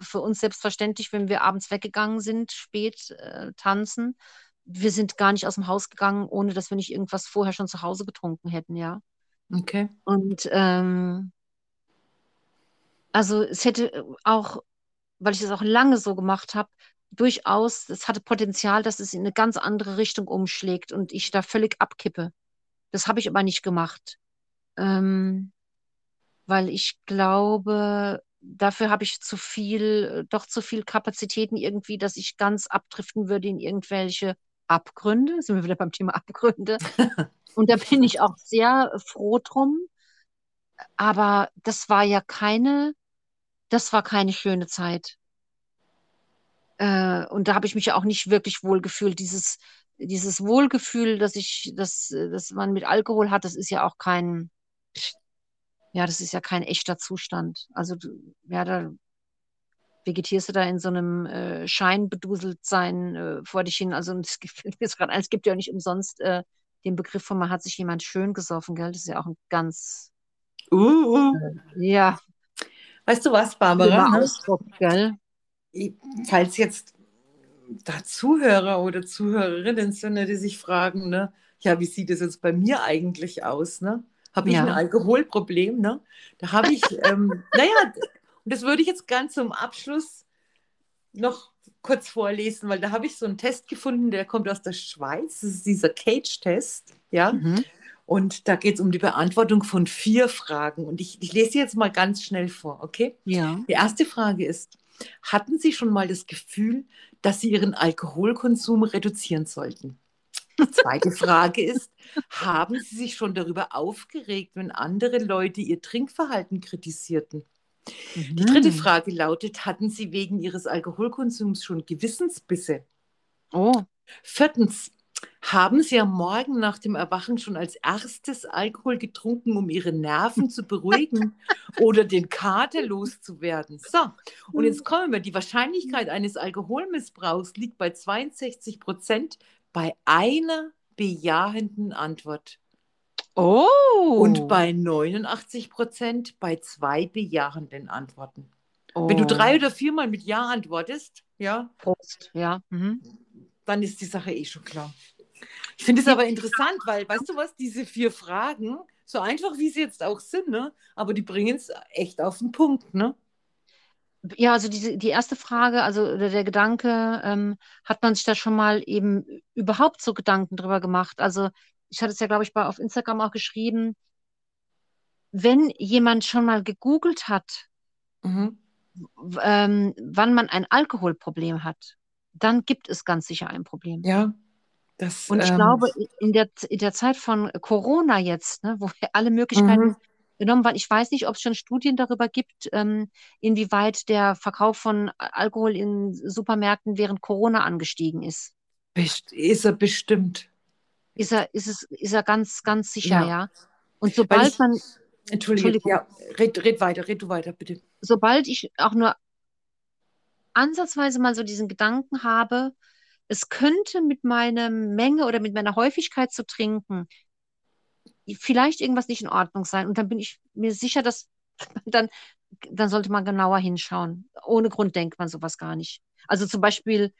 für uns selbstverständlich, wenn wir abends weggegangen sind, spät äh, tanzen. Wir sind gar nicht aus dem Haus gegangen, ohne dass wir nicht irgendwas vorher schon zu Hause getrunken hätten, ja. Okay. Und ähm, also es hätte auch, weil ich das auch lange so gemacht habe, durchaus, es hatte Potenzial, dass es in eine ganz andere Richtung umschlägt und ich da völlig abkippe. Das habe ich aber nicht gemacht, ähm, weil ich glaube, dafür habe ich zu viel, doch zu viel Kapazitäten irgendwie, dass ich ganz abdriften würde in irgendwelche Abgründe. Sind wir wieder beim Thema Abgründe. Und da bin ich auch sehr froh drum. Aber das war ja keine, das war keine schöne Zeit. Äh, und da habe ich mich ja auch nicht wirklich wohl gefühlt. Dieses, dieses Wohlgefühl, dass ich, dass, dass man mit Alkohol hat, das ist ja auch kein, ja, das ist ja kein echter Zustand. Also, du- ja, da vegetierst du da in so einem äh, scheinbeduselt sein äh, vor dich hin. Also, es gibt, es gibt ja auch nicht umsonst äh, den Begriff von, man hat sich jemand schön gesoffen, gell? Das ist ja auch ein ganz, Uh, uh. ja, Weißt du was, Barbara? Ne? Ausdruck, gell? Ich- Falls jetzt da Zuhörer oder Zuhörerinnen sind, die sich fragen, ne, ja, wie sieht es jetzt bei mir eigentlich aus? Ne? Habe ich Ja. ein Alkoholproblem? Ne? Da habe ich, ähm, naja, und das würde ich jetzt ganz zum Abschluss noch kurz vorlesen, weil da habe ich so einen Test gefunden, der kommt aus der Schweiz. Das ist dieser Cage-Test, ja. Mhm. Und da geht es um die Beantwortung von vier Fragen. Und ich, ich lese sie jetzt mal ganz schnell vor, okay? Ja. Die erste Frage ist, hatten Sie schon mal das Gefühl, dass Sie Ihren Alkoholkonsum reduzieren sollten? Die zweite Frage ist, haben Sie sich schon darüber aufgeregt, wenn andere Leute Ihr Trinkverhalten kritisierten? Die dritte Mhm. Frage lautet, hatten Sie wegen Ihres Alkoholkonsums schon Gewissensbisse? Oh, Viertens, haben Sie am Morgen nach dem Erwachen schon als erstes Alkohol getrunken, um Ihre Nerven zu beruhigen oder den Kater loszuwerden? So, und jetzt kommen wir. Die Wahrscheinlichkeit eines Alkoholmissbrauchs liegt bei 62 Prozent bei einer bejahenden Antwort oh. und bei 89 Prozent bei zwei bejahenden Antworten. oh. Wenn du drei oder viermal mit Ja antwortest, ja, Prost, ja. Mhm. Dann ist die Sache eh schon klar. Ich finde es aber interessant, weil, weißt du was, diese vier Fragen, so einfach wie sie jetzt auch sind, ne, aber die bringen es echt auf den Punkt, ne? Ja, also diese, die erste Frage, also der Gedanke, ähm, hat man sich da schon mal eben überhaupt so Gedanken drüber gemacht? Also ich hatte es ja, glaube ich, bei, auf Instagram auch geschrieben, wenn jemand schon mal gegoogelt hat, Mhm. ähm, wann man ein Alkoholproblem hat, dann gibt es ganz sicher ein Problem. Ja, das. Und ich ähm, glaube, in der, in der Zeit von Corona jetzt, ne, wo wir alle Möglichkeiten Mhm. genommen waren, ich weiß nicht, ob es schon Studien darüber gibt, ähm, inwieweit der Verkauf von Alkohol in Supermärkten während Corona angestiegen ist. ist er bestimmt. Ist er, ist es, ist er ganz, ganz sicher, Ja. ja. Und sobald ich, man, Entschuldige, Entschuldigung. ja, red, red weiter, red du weiter, bitte. sobald ich auch nur ansatzweise mal so diesen Gedanken habe, es könnte mit meiner Menge oder mit meiner Häufigkeit zu trinken vielleicht irgendwas nicht in Ordnung sein. Und dann bin ich mir sicher, dass dann, dann sollte man genauer hinschauen. Ohne Grund denkt man sowas gar nicht. Also zum Beispiel,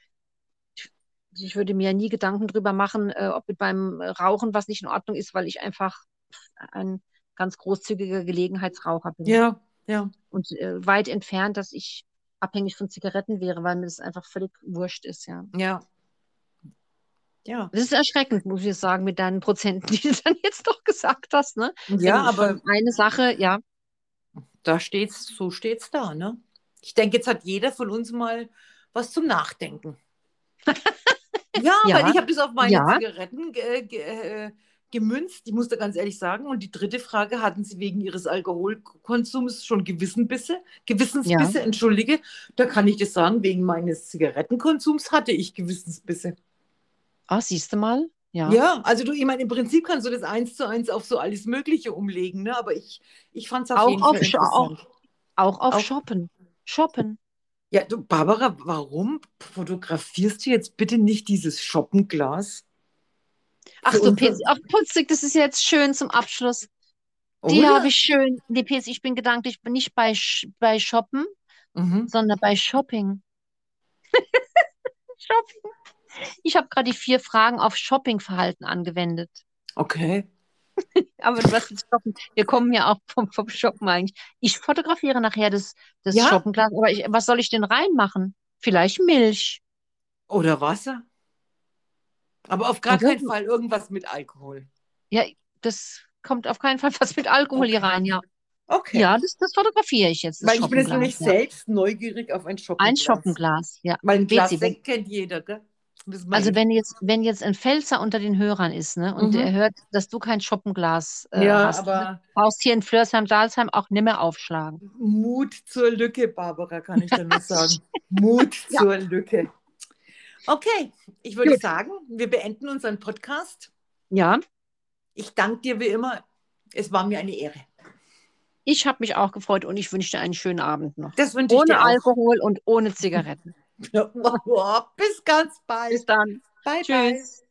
ich- würde mir nie Gedanken drüber machen, äh, ob mit beim Rauchen was nicht in Ordnung ist, weil ich einfach ein ganz großzügiger Gelegenheitsraucher bin. Ja, ja. Und äh, weit entfernt, dass ich abhängig von Zigaretten wäre, weil mir das einfach völlig wurscht ist, ja. Ja. Ja. Das ist erschreckend, muss ich sagen, mit deinen Prozenten, die du dann jetzt doch gesagt hast, ne? Ja, Wenn aber eine Sache, ja. da steht's, so steht's da, ne? Ich denke, jetzt hat jeder von uns mal was zum Nachdenken. ja, Ja. weil ich habe das auf meine Ja. Zigaretten äh, gemünzt. Ich muss da ganz ehrlich sagen. Und die dritte Frage, hatten Sie wegen Ihres Alkoholkonsums schon Gewissenbisse? Gewissensbisse, entschuldige. Da kann ich das sagen, wegen meines Zigarettenkonsums hatte ich Gewissensbisse. Ah, siehst du mal? Ja. Ja, also du, ich meine, im Prinzip kannst du das eins zu eins auf so alles Mögliche umlegen, ne? Aber ich, ich fand es auf Auch jeden auf Fall auch- Auch auf Auch- Shoppen. Shoppen. Ja, du, Barbara, warum fotografierst du jetzt bitte nicht dieses Shoppenglas? Ach so, Pesi, ach putzig, das ist jetzt schön zum Abschluss. Die habe ich schön. Nee, Pesi, ich bin gedanklich ich bin nicht bei, bei Shoppen, Mhm. sondern bei Shopping. Shopping. Ich habe gerade die vier Fragen auf Shoppingverhalten angewendet. Okay. Aber du hast jetzt Shoppen. Wir kommen ja auch vom, vom Shoppen eigentlich. Ich fotografiere nachher das, das Ja? Shoppenglas, aber ich, was soll ich denn reinmachen? Vielleicht Milch. Oder Wasser? Aber auf gar Also- keinen Fall irgendwas mit Alkohol. Ja, das kommt auf keinen Fall was mit Alkohol hier Okay. rein, ja. Okay. Ja, das, das fotografiere ich jetzt. Weil ich bin jetzt nämlich ja. selbst neugierig auf ein Shoppenglas. Ein Shoppenglas, ja. Weil ein Glas Sekt kennt jeder, gell? Also wenn jetzt, wenn jetzt ein Pfälzer unter den Hörern ist, ne, und Mhm. er hört, dass du kein Shoppenglas äh, Ja, hast, ne, aber brauchst hier in Flörsheim-Dalsheim auch nimmer aufschlagen. Mut zur Lücke, Barbara, kann ich dann nur sagen. Mut Ja. zur Lücke. Okay, ich würde Gut. sagen, wir beenden unseren Podcast. Ja, Ich danke dir wie immer. Es war mir eine Ehre. ich habe mich auch gefreut und ich wünsche dir einen schönen Abend noch. Das wünsche ich Ohne dir auch. Alkohol und ohne Zigaretten. Bis ganz bald. Bis dann. Bye, bye. Tschüss.